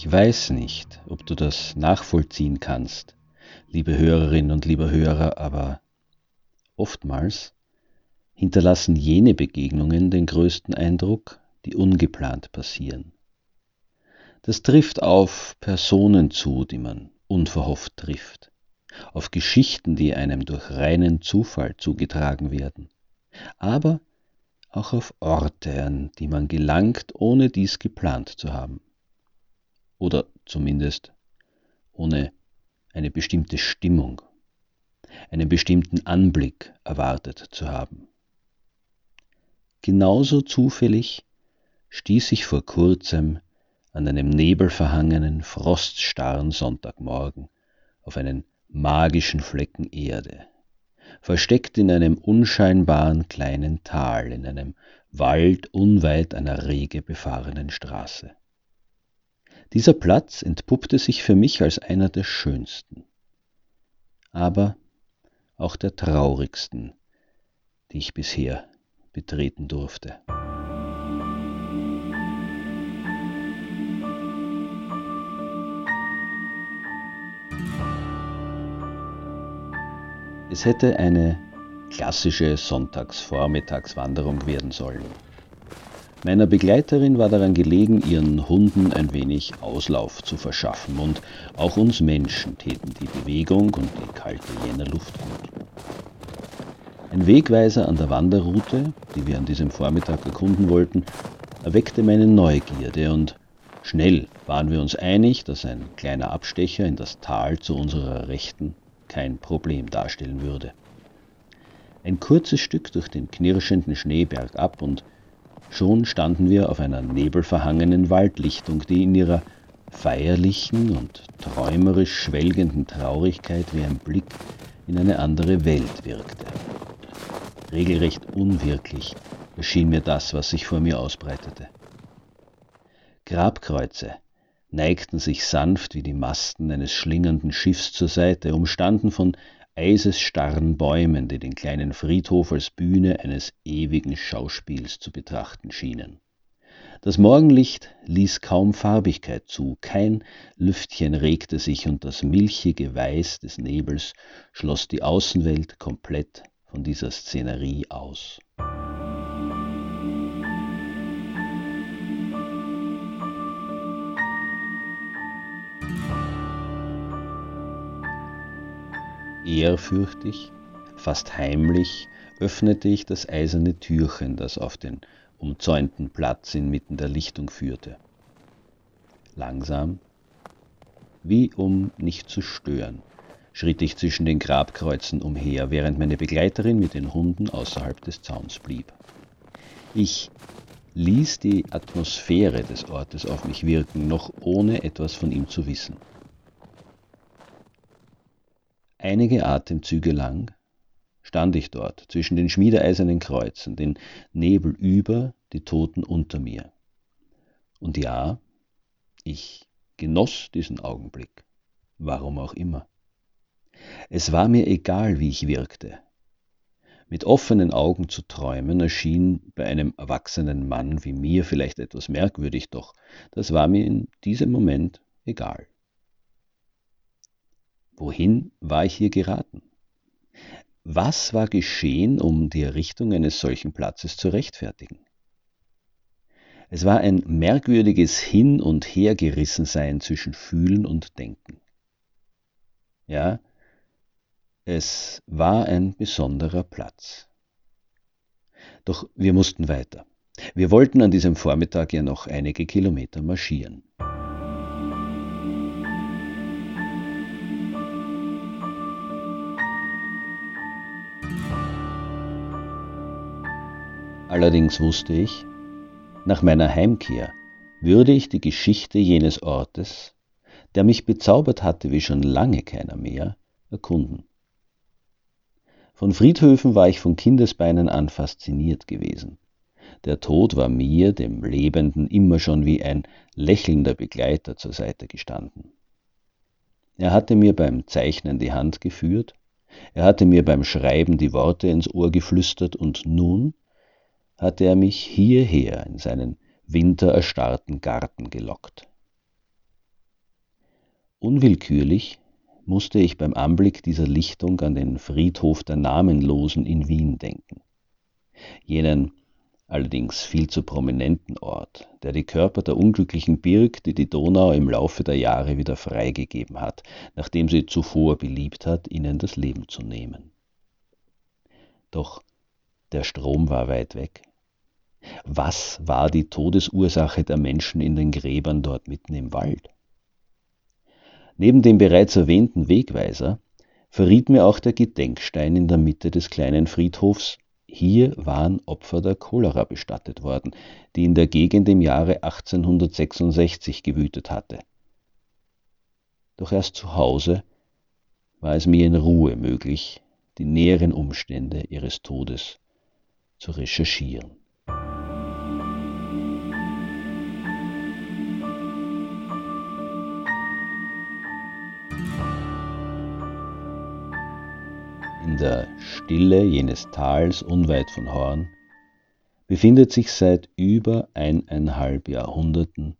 Ich weiß nicht, ob du das nachvollziehen kannst, liebe Hörerinnen und lieber Hörer, aber oftmals hinterlassen jene Begegnungen den größten Eindruck, die ungeplant passieren. Das trifft auf Personen zu, die man unverhofft trifft, auf Geschichten, die einem durch reinen Zufall zugetragen werden, aber auch auf Orte, an die man gelangt, ohne dies geplant zu haben oder zumindest ohne eine bestimmte Stimmung, einen bestimmten Anblick erwartet zu haben. Genauso zufällig stieß ich vor kurzem an einem nebelverhangenen, froststarren Sonntagmorgen auf einen magischen Flecken Erde, versteckt in einem unscheinbaren kleinen Tal, in einem Wald unweit einer rege befahrenen Straße. Dieser Platz entpuppte sich für mich als einer der schönsten, aber auch der traurigsten, die ich bisher betreten durfte. Es hätte eine klassische Sonntagsvormittagswanderung werden sollen. Meiner Begleiterin war daran gelegen, ihren Hunden ein wenig Auslauf zu verschaffen und auch uns Menschen täten die Bewegung und die kalte Jännerluft gut. Ein Wegweiser an der Wanderroute, die wir an diesem Vormittag erkunden wollten, erweckte meine Neugierde und schnell waren wir uns einig, dass ein kleiner Abstecher in das Tal zu unserer Rechten kein Problem darstellen würde. Ein kurzes Stück durch den knirschenden Schnee bergab und Schon standen wir auf einer nebelverhangenen Waldlichtung, die in ihrer feierlichen und träumerisch schwelgenden Traurigkeit wie ein Blick in eine andere Welt wirkte. Regelrecht unwirklich erschien mir das, was sich vor mir ausbreitete. Grabkreuze neigten sich sanft wie die Masten eines schlingernden Schiffs zur Seite, umstanden von eisesstarren Bäumen, die den kleinen Friedhof als Bühne eines ewigen Schauspiels zu betrachten schienen. Das Morgenlicht ließ kaum Farbigkeit zu, kein Lüftchen regte sich und das milchige Weiß des Nebels schloss die Außenwelt komplett von dieser Szenerie aus. Ehrfürchtig, fast heimlich, öffnete ich das eiserne Türchen, das auf den umzäunten Platz inmitten der Lichtung führte. Langsam, wie um nicht zu stören, schritt ich zwischen den Grabkreuzen umher, während meine Begleiterin mit den Hunden außerhalb des Zauns blieb. Ich ließ die Atmosphäre des Ortes auf mich wirken, noch ohne etwas von ihm zu wissen. Einige Atemzüge lang stand ich dort zwischen den schmiedeeisernen Kreuzen, den Nebel über, die Toten unter mir. Und ja, ich genoss diesen Augenblick, warum auch immer. Es war mir egal, wie ich wirkte. Mit offenen Augen zu träumen erschien bei einem erwachsenen Mann wie mir vielleicht etwas merkwürdig, doch das war mir in diesem Moment egal. Wohin war ich hier geraten? Was war geschehen, um die Errichtung eines solchen Platzes zu rechtfertigen? Es war ein merkwürdiges Hin- und Hergerissensein zwischen Fühlen und Denken. Ja, es war ein besonderer Platz. Doch wir mussten weiter. Wir wollten an diesem Vormittag ja noch einige Kilometer marschieren. Allerdings wusste ich, nach meiner Heimkehr würde ich die Geschichte jenes Ortes, der mich bezaubert hatte wie schon lange keiner mehr, erkunden. Von Friedhöfen war ich von Kindesbeinen an fasziniert gewesen. Der Tod war mir, dem Lebenden, immer schon wie ein lächelnder Begleiter zur Seite gestanden. Er hatte mir beim Zeichnen die Hand geführt, er hatte mir beim Schreiben die Worte ins Ohr geflüstert und nun hatte er mich hierher in seinen wintererstarrten Garten gelockt. Unwillkürlich musste ich beim Anblick dieser Lichtung an den Friedhof der Namenlosen in Wien denken. Jenen allerdings viel zu prominenten Ort, der die Körper der Unglücklichen birgt, die die Donau im Laufe der Jahre wieder freigegeben hat, nachdem sie zuvor beliebt hat, ihnen das Leben zu nehmen. Doch der Strom war weit weg. Was war die Todesursache der Menschen in den Gräbern dort mitten im Wald? Neben dem bereits erwähnten Wegweiser verriet mir auch der Gedenkstein in der Mitte des kleinen Friedhofs, hier waren Opfer der Cholera bestattet worden, die in der Gegend im Jahre 1866 gewütet hatte. Doch erst zu Hause war es mir in Ruhe möglich, die näheren Umstände ihres Todes zu recherchieren. Der Stille jenes Tals unweit von Horn befindet sich seit über eineinhalb Jahrhunderten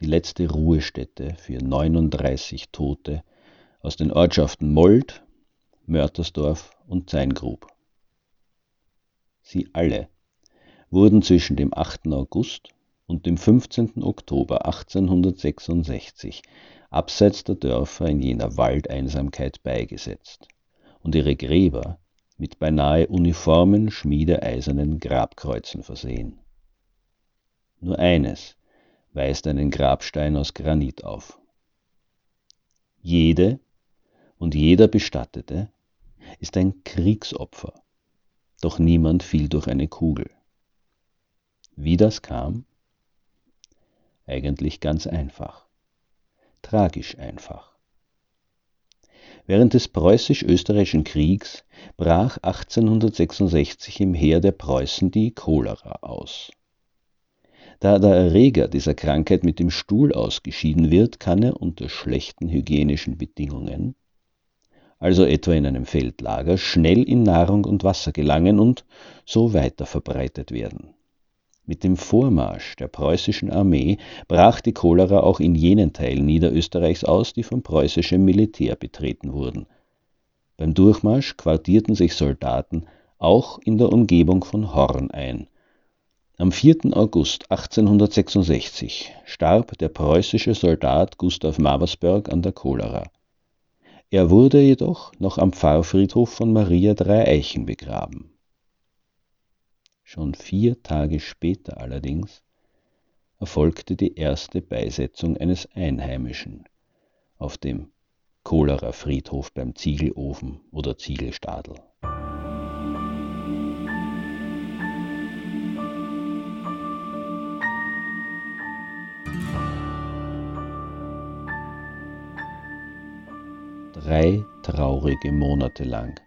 die letzte Ruhestätte für 39 Tote aus den Ortschaften Mold, Mörtersdorf und Zeingrub. Sie alle wurden zwischen dem 8. August und dem 15. Oktober 1866 abseits der Dörfer in jener Waldeinsamkeit beigesetzt und ihre Gräber mit beinahe uniformen schmiedeeisernen Grabkreuzen versehen. Nur eines weist einen Grabstein aus Granit auf. Jede und jeder Bestattete ist ein Kriegsopfer, doch niemand fiel durch eine Kugel. Wie das kam? Eigentlich ganz einfach, tragisch einfach. Während des Preußisch-Österreichischen Kriegs brach 1866 im Heer der Preußen die Cholera aus. Da der Erreger dieser Krankheit mit dem Stuhl ausgeschieden wird, kann er unter schlechten hygienischen Bedingungen, also etwa in einem Feldlager, schnell in Nahrung und Wasser gelangen und so weiter verbreitet werden. Mit dem Vormarsch der preußischen Armee brach die Cholera auch in jenen Teilen Niederösterreichs aus, die vom preußischen Militär betreten wurden. Beim Durchmarsch quartierten sich Soldaten auch in der Umgebung von Horn ein. Am 4. August 1866 starb der preußische Soldat Gustav Mabersberg an der Cholera. Er wurde jedoch noch am Pfarrfriedhof von Maria Dreieichen begraben. Schon vier Tage später allerdings erfolgte die erste Beisetzung eines Einheimischen auf dem Cholera-Friedhof beim Ziegelofen oder Ziegelstadel. Drei traurige Monate lang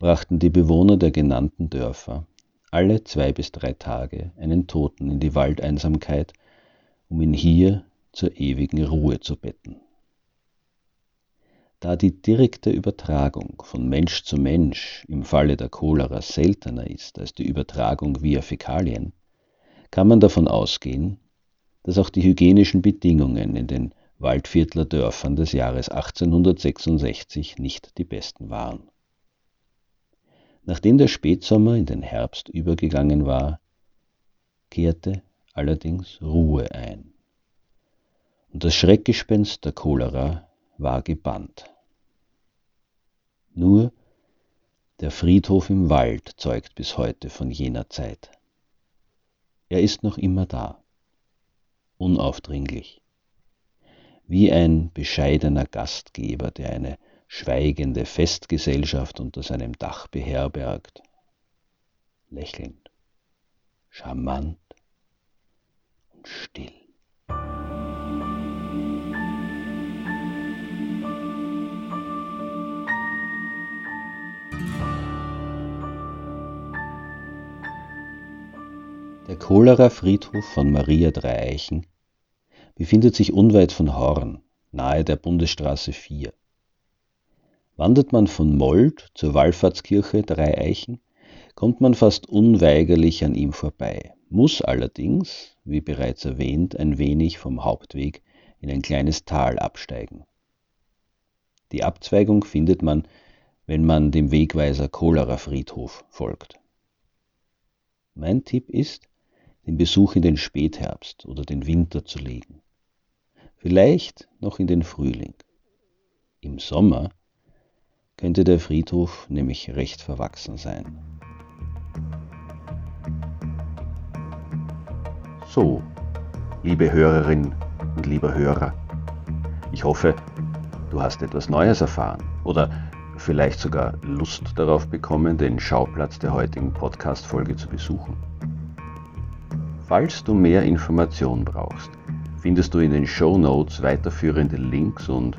brachten die Bewohner der genannten Dörfer alle zwei bis drei Tage einen Toten in die Waldeinsamkeit, um ihn hier zur ewigen Ruhe zu betten. Da die direkte Übertragung von Mensch zu Mensch im Falle der Cholera seltener ist als die Übertragung via Fäkalien, kann man davon ausgehen, dass auch die hygienischen Bedingungen in den Waldviertler Dörfern des Jahres 1866 nicht die besten waren. Nachdem der Spätsommer in den Herbst übergegangen war, kehrte allerdings Ruhe ein. Und das Schreckgespenst der Cholera war gebannt. Nur der Friedhof im Wald zeugt bis heute von jener Zeit. Er ist noch immer da, unaufdringlich, wie ein bescheidener Gastgeber, der eine schweigende Festgesellschaft unter seinem Dach beherbergt, lächelnd, charmant und still. Der Cholera-Friedhof von Maria Dreieichen befindet sich unweit von Horn, nahe der Bundesstraße 4. Wandert man von Mold zur Wallfahrtskirche Dreieichen, kommt man fast unweigerlich an ihm vorbei, muss allerdings, wie bereits erwähnt, ein wenig vom Hauptweg in ein kleines Tal absteigen. Die Abzweigung findet man, wenn man dem Wegweiser Cholera-Friedhof folgt. Mein Tipp ist, den Besuch in den Spätherbst oder den Winter zu legen. Vielleicht noch in den Frühling. Im Sommer könnte der Friedhof nämlich recht verwachsen sein. So, liebe Hörerin und lieber Hörer, ich hoffe, du hast etwas Neues erfahren oder vielleicht sogar Lust darauf bekommen, den Schauplatz der heutigen Podcast-Folge zu besuchen. Falls du mehr Informationen brauchst, findest du in den Show Notes weiterführende Links und,